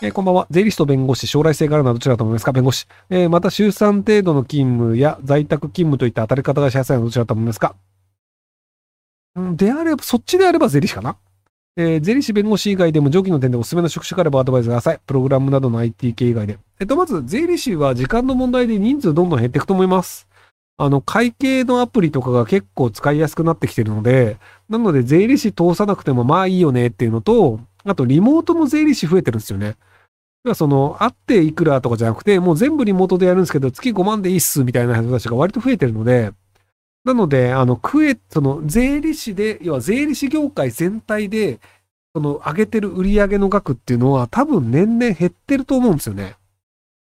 えーこんばんは。税理士と弁護士、将来性があるのはどちらだと思いますか？弁護士。えーまた、週3程度の勤務や在宅勤務といった当たり方がしやすいのはどちらだと思いますか？んであれば、そっちであれば税理士かな？えー税理士弁護士以外でも上記の点でおすすめの職種があればアドバイスください。プログラムなどの IT 系以外で。えっと、まず、税理士は時間の問題で人数どんどん減っていくと思います。あの、会計のアプリとかが結構使いやすくなってきてるので、なので、税理士通さなくてもまあいいよねっていうのと、あと、リモートも税理士増えてるんですよね。要はその、会っていくらとかじゃなくて、もう全部リモートでやるんですけど、月5万でいいっすみたいな人たちが割と増えてるので、なので、あの、食え、その、税理士で、要は税理士業界全体で、その、上げてる売り上げの額っていうのは多分年々減ってると思うんですよね。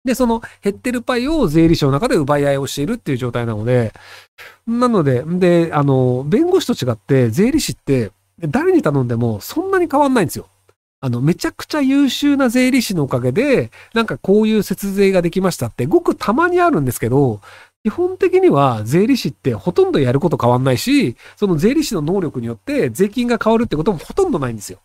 で、その減ってるパイを税理士の中で奪い合いをしているっていう状態なので、なので、で、あの、弁護士と違って税理士って誰に頼んでもそんなに変わんないんですよ。あの、めちゃくちゃ優秀な税理士のおかげで、なんかこういう節税ができましたって、ごくたまにあるんですけど、基本的には税理士ってほとんどやること変わんないし、その税理士の能力によって税金が変わるってこともほとんどないんですよ。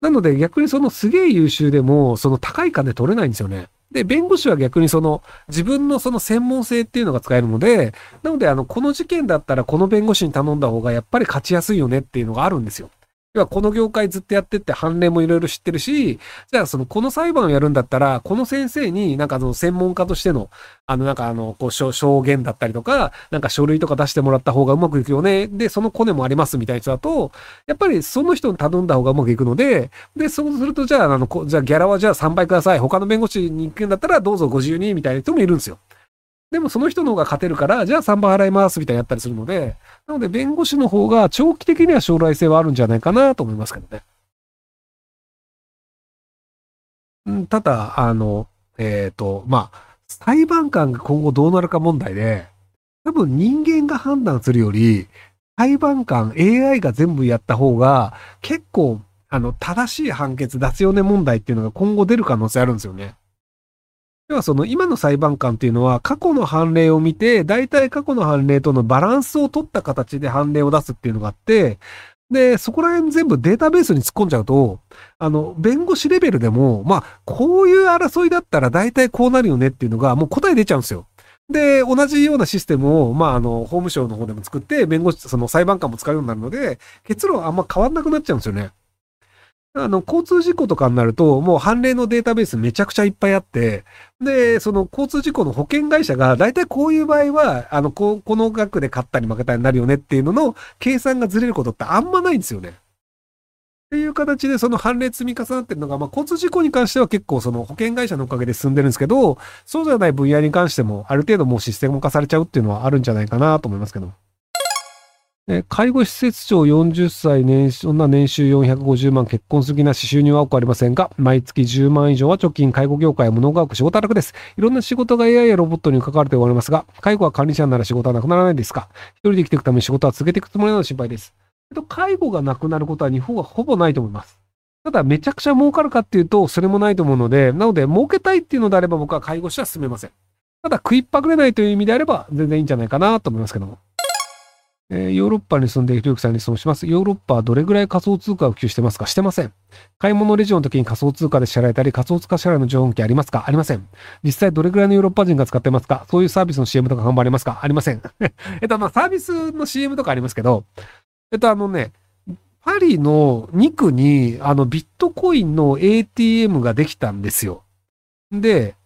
なので逆にそのすげえ優秀でも、その高い金取れないんですよね。で、弁護士は逆にその自分のその専門性っていうのが使えるので、なのであの、この事件だったらこの弁護士に頼んだ方がやっぱり勝ちやすいよねっていうのがあるんですよ。要はこの業界ずっとやってって判例もいろいろ知ってるし、じゃあそのこの裁判をやるんだったら、この先生になんかその専門家としての、あのなんかあの、こう証言だったりとか、なんか書類とか出してもらった方がうまくいくよね。で、そのコネもありますみたいな人だと、やっぱりその人に頼んだ方がうまくいくので、で、そうするとじゃあ、あの、じゃあギャラはじゃあ3倍ください。他の弁護士に行くんだったらどうぞご自由にみたいな人もいるんですよ。でもその人の方が勝てるから、じゃあ3倍払いますみたいなやったりするので、なので弁護士の方が長期的には将来性はあるんじゃないかなと思いますけどね。んただ、あの、えっ、と、まあ、裁判官が今後どうなるか問題で、多分人間が判断するより、裁判官 AI が全部やった方が、結構、あの、正しい判決出すよね問題っていうのが今後出る可能性あるんですよね。要はその今の裁判官っていうのは過去の判例を見て、大体過去の判例とのバランスを取った形で判例を出すっていうのがあって、で、そこら辺全部データベースに突っ込んじゃうと、あの、弁護士レベルでも、まあ、こういう争いだったら大体こうなるよねっていうのがもう答え出ちゃうんですよ。で、同じようなシステムを、まあ、あの、法務省の方でも作って、弁護士、その裁判官も使うようになるので、結論あんま変わんなくなっちゃうんですよね。あの、交通事故とかになると、もう判例のデータベースめちゃくちゃいっぱいあって、で、その交通事故の保険会社が、大体こういう場合は、あの、こうこの額で勝ったり負けたりになるよねっていうのの計算がずれることってあんまないんですよね。っていう形でその判例積み重なってるのが、まあ、交通事故に関しては結構その保険会社のおかげで進んでるんですけど、そうじゃない分野に関しても、ある程度もうシステム化されちゃうっていうのはあるんじゃないかなと思いますけど。え介護施設長40歳年、女年収450万、結婚すぎなし収入は多くありませんが、毎月10万以上は貯金、介護業界は物が多く仕事は楽です。いろんな仕事が AI やロボットに関わると言われますが、介護は管理者なら仕事はなくならないですか？一人で生きていくために仕事は続けていくつもりなの心配です。えっと、介護がなくなることは日本はほぼないと思います。ただ、めちゃくちゃ儲かるかっていうと、それもないと思うので、なので、儲けたいっていうのであれば僕は介護士は進めません。ただ、食いっぱぐれないという意味であれば、全然いいんじゃないかなと思いますけども。えーヨーロッパに住んでいるひろゆきさんに質問します。ヨーロッパはどれぐらい仮想通貨を普及してますか？してません。買い物レジの時に仮想通貨で支払えたり、仮想通貨支払いの情報機ありますか？ありません。実際どれぐらいのヨーロッパ人が使ってますか？そういうサービスの CM とか看板ありますか？ありません。えっと、まあ、サービスの CM とかありますけど、えっと、あのね、パリの2区に、あの、ビットコインの ATM ができたんですよ。で、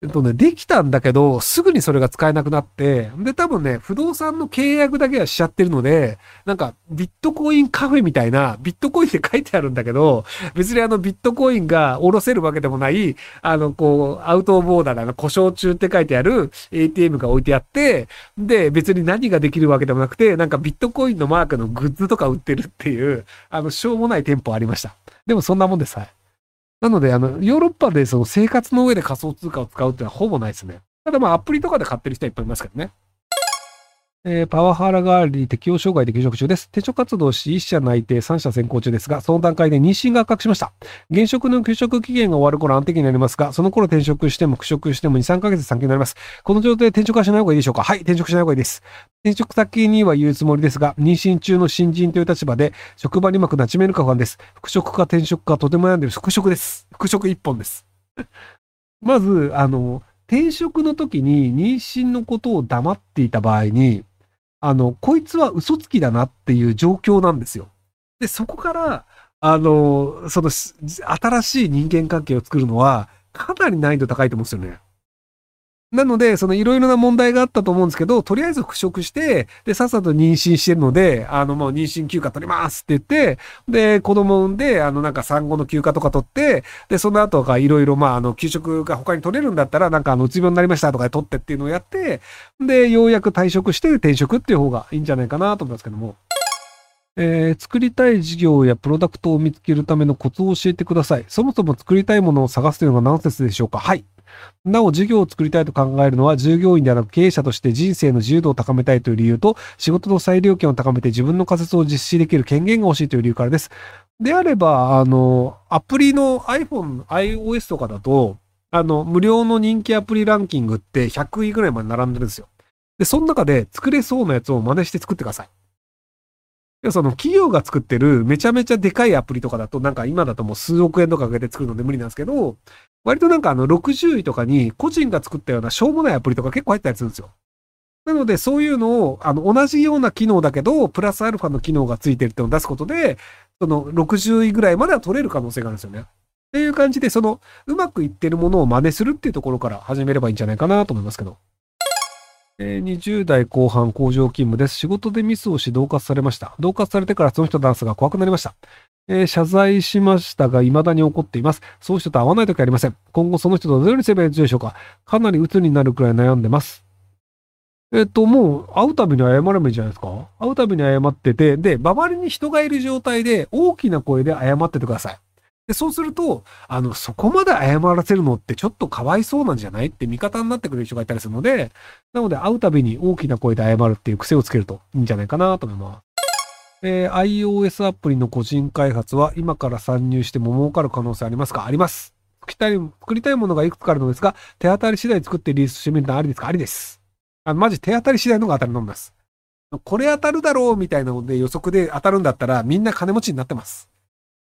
えっとね、できたんだけど、すぐにそれが使えなくなって、で、多分ね、不動産の契約だけはしちゃってるので、なんか、ビットコインカフェみたいな、ビットコインって書いてあるんだけど、別にあの、ビットコインが下ろせるわけでもない、あの、こう、アウトオブオーダーの、故障中って書いてある ATM が置いてあって、で、別に何ができるわけでもなくて、なんかビットコインのマークのグッズとか売ってるっていう、あの、しょうもない店舗ありました。でもそんなもんです、はい。なので、あの、ヨーロッパでその生活の上で仮想通貨を使うっていうのはほぼないですね。ただまあ、アプリとかで買ってる人はいっぱいいますけどね。えーパワハラ代わりに適応障害で休職中です。転職活動し、1社内定3社選考中ですが、その段階で妊娠が発覚しました。現職の休職期限が終わる頃安定期になりますが、その頃転職しても復職しても2、3ヶ月先になります。この状態で転職はしない方がいいでしょうか？はい、転職しない方がいいです。転職先には言うつもりですが、妊娠中の新人という立場で、職場にうまくなじめるか不安です。復職か転職かとても悩んでる復職です。復職一本です。まず、あの、転職の時に妊娠のことを黙っていた場合に、あの、こいつは嘘つきだなっていう状況なんですよ。で、そこから、あの、その、新しい人間関係を作るのは、かなり難易度高いと思うんですよね。なので、そのいろいろな問題があったと思うんですけど、とりあえず復職して、で、さっさと妊娠してるので、あの、もう妊娠休暇取りますって言って、で、子供産んで、あの、なんか産後の休暇とか取って、で、その後がいろいろ、まあ、あの、給食が他に取れるんだったら、なんか、あの、うつ病になりましたとかで取ってっていうのをやって、で、ようやく退職して転職っていう方がいいんじゃないかなと思いますけども。えー作りたい事業やプロダクトを見つけるためのコツを教えてください。そもそも作りたいものを探すというのが何説でしょうか？はい。なお、事業を作りたいと考えるのは、従業員ではなく経営者として人生の自由度を高めたいという理由と、仕事の裁量権を高めて自分の仮説を実施できる権限が欲しいという理由からです。であれば、あの、アプリの iPhone、iOS とかだと、あの、無料の人気アプリランキングって100位ぐらいまで並んでるんですよ。で、その中で作れそうなやつを真似して作ってください。その企業が作ってるめちゃめちゃでかいアプリとかだとなんか今だともう数億円とかかけて作るので無理なんですけど、割となんかあの60位とかに個人が作ったようなしょうもないアプリとか結構入ったりするんですよ。なのでそういうのをあの同じような機能だけど、プラスアルファの機能がついてるってのを出すことで、その60位ぐらいまでは取れる可能性があるんですよね。っていう感じで、そのうまくいってるものを真似するっていうところから始めればいいんじゃないかなと思いますけど。20代後半工場勤務です。仕事でミスをし同喝されました。同喝されてからその人のダンスが怖くなりました。えー謝罪しましたが未だに怒っています。そういう人と会わないときありません。今後その人とどのようにすればいいでしょうかかなり鬱になるくらい悩んでます。えっと、もう、会うたびに謝ればいいじゃないですか会うたびに謝ってて、で、周りに人がいる状態で大きな声で謝っててください。で、そうすると、あの、そこまで謝らせるのってちょっとかわいそうなんじゃないって味方になってくれる人がいたりするので、なので会うたびに大きな声で謝るっていう癖をつけるといいんじゃないかなと思います。えー iOS アプリの個人開発は今から参入しても儲かる可能性ありますかあります。作りたい、作りたいものがいくつかあるのですが、手当たり次第作ってリリースしてみるのはありですかありです。あの、マジ手当たり次第のが当たりのんです。これ当たるだろうみたいなので予測で当たるんだったらみんな金持ちになってます。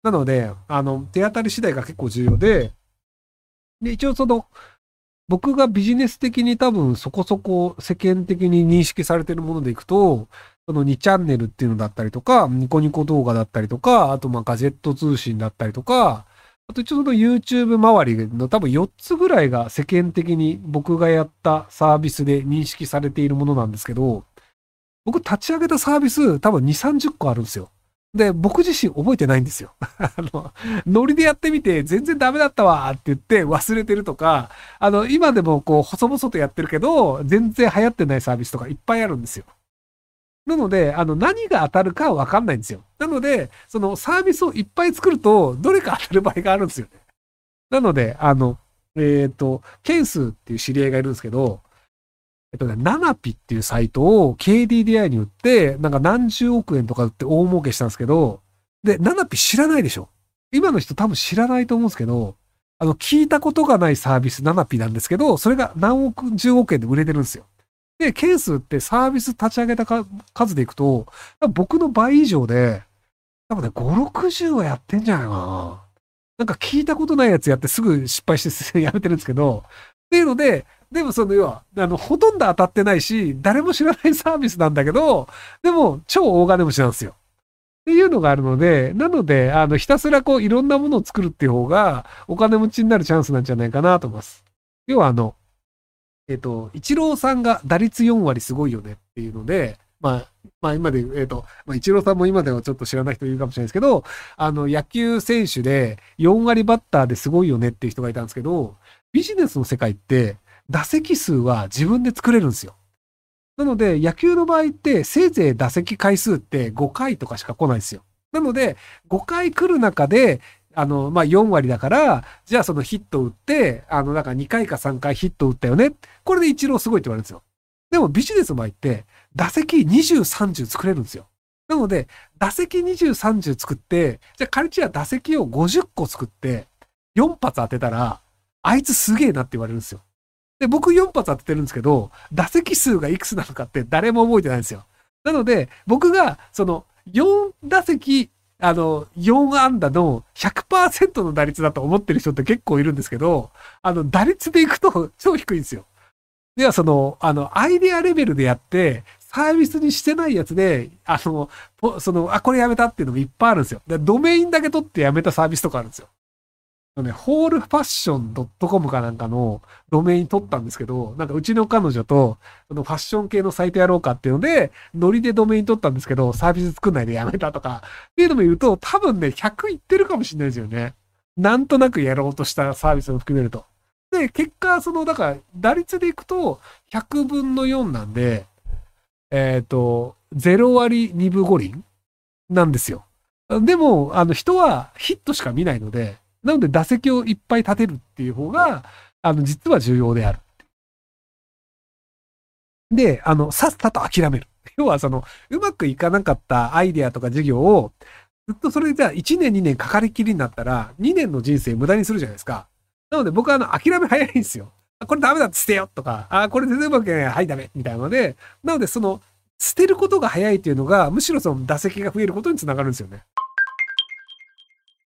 なので、あの、手当たり次第が結構重要で、で、一応その、僕がビジネス的に多分そこそこ世間的に認識されてるものでいくと、その2チャンネルっていうのだったりとか、ニコニコ動画だったりとか、あとまあガジェット通信だったりとか、あと一応その YouTube 周りの多分4つぐらいが世間的に僕がやったサービスで認識されているものなんですけど、僕立ち上げたサービス多分2、30個あるんですよ。で、僕自身覚えてないんですよ。あの、ノリでやってみて全然ダメだったわって言って忘れてるとか、あの、今でもこう、細々とやってるけど、全然流行ってないサービスとかいっぱいあるんですよ。なので、あの、何が当たるかわかんないんですよ。なので、そのサービスをいっぱい作ると、どれか当たる場合があるんですよね。なので、あの、えっ、と、ケンスっていう知り合いがいるんですけど、えっとね、ナナピっていうサイトを KDDI に売って、なんか何十億円とか売って大儲けしたんですけど、で、ナナピ知らないでしょ今の人多分知らないと思うんですけど、あの、聞いたことがないサービスナナピなんですけど、それが何億、十億円で売れてるんですよ。で、ケースってサービス立ち上げた数でいくと、僕の倍以上で、多分ね、5、60はやってんじゃないかな。なんか聞いたことないやつやってすぐ失敗して やめてるんですけど、っていうので、でもその要は、あの、ほとんど当たってないし、誰も知らないサービスなんだけど、でも超大金持ちなんですよ。っていうのがあるので、なので、あの、ひたすらこう、いろんなものを作るっていう方が、お金持ちになるチャンスなんじゃないかなと思います。要はあの、えっ、と、イチローさんが打率4割すごいよねっていうので、まあ、まあ今で、えっ、と、まあ、イチローさんも今ではちょっと知らない人いるかもしれないですけど、あの、野球選手で4割バッターですごいよねっていう人がいたんですけど、ビジネスの世界って、打席数は自分で作れるんですよ。なので、野球の場合って、せいぜい打席回数って5回とかしか来ないんですよ。なので、5回来る中で、あの、まあ、4割だから、じゃあそのヒット打って、あの、なんか2回か3回ヒット打ったよね。これで一郎すごいって言われるんですよ。でもビジネスの場合って、打席20、30作れるんですよ。なので、打席20、30作って、じゃあ仮には打席を50個作って、4発当てたら、あいつすげえなって言われるんですよ。で、僕4発当ててるんですけど、打席数がいくつなのかって誰も覚えてないんですよ。なので、僕が、その、4打席、あの、4安打の100%の打率だと思ってる人って結構いるんですけど、あの、打率でいくと超低いんですよ。では、その、あの、アイデアレベルでやって、サービスにしてないやつで、あの、その、あ、これやめたっていうのもいっぱいあるんですよ。でドメインだけ取ってやめたサービスとかあるんですよ。ね、ホールファッション .com かなんかのドメイン取ったんですけど、なんかうちの彼女と、そのファッション系のサイトやろうかっていうので、ノリでドメイン取ったんですけど、サービス作んないでやめたとか、っていうのも言うと、多分ね、100いってるかもしれないですよね。なんとなくやろうとしたサービスを含めると。で、結果、その、だから、打率でいくと、100分の4なんで、えっ、と、0割2分5厘なんですよ。でも、あの、人はヒットしか見ないので、なので打席をいっぱい立てるっていう方が、あの、実は重要である。で、あの、さっさと諦める。要は、その、うまくいかなかったアイデアとか事業を、ずっとそれじゃあ1年2年かかりきりになったら、2年の人生無駄にするじゃないですか。なので僕はあの、諦め早いんですよ。あこれダメだって捨てよとか、あ、これ全然うまくいかない。はい、ダメ。みたいなので、なのでその、捨てることが早いっていうのが、むしろその打席が増えることにつながるんですよね。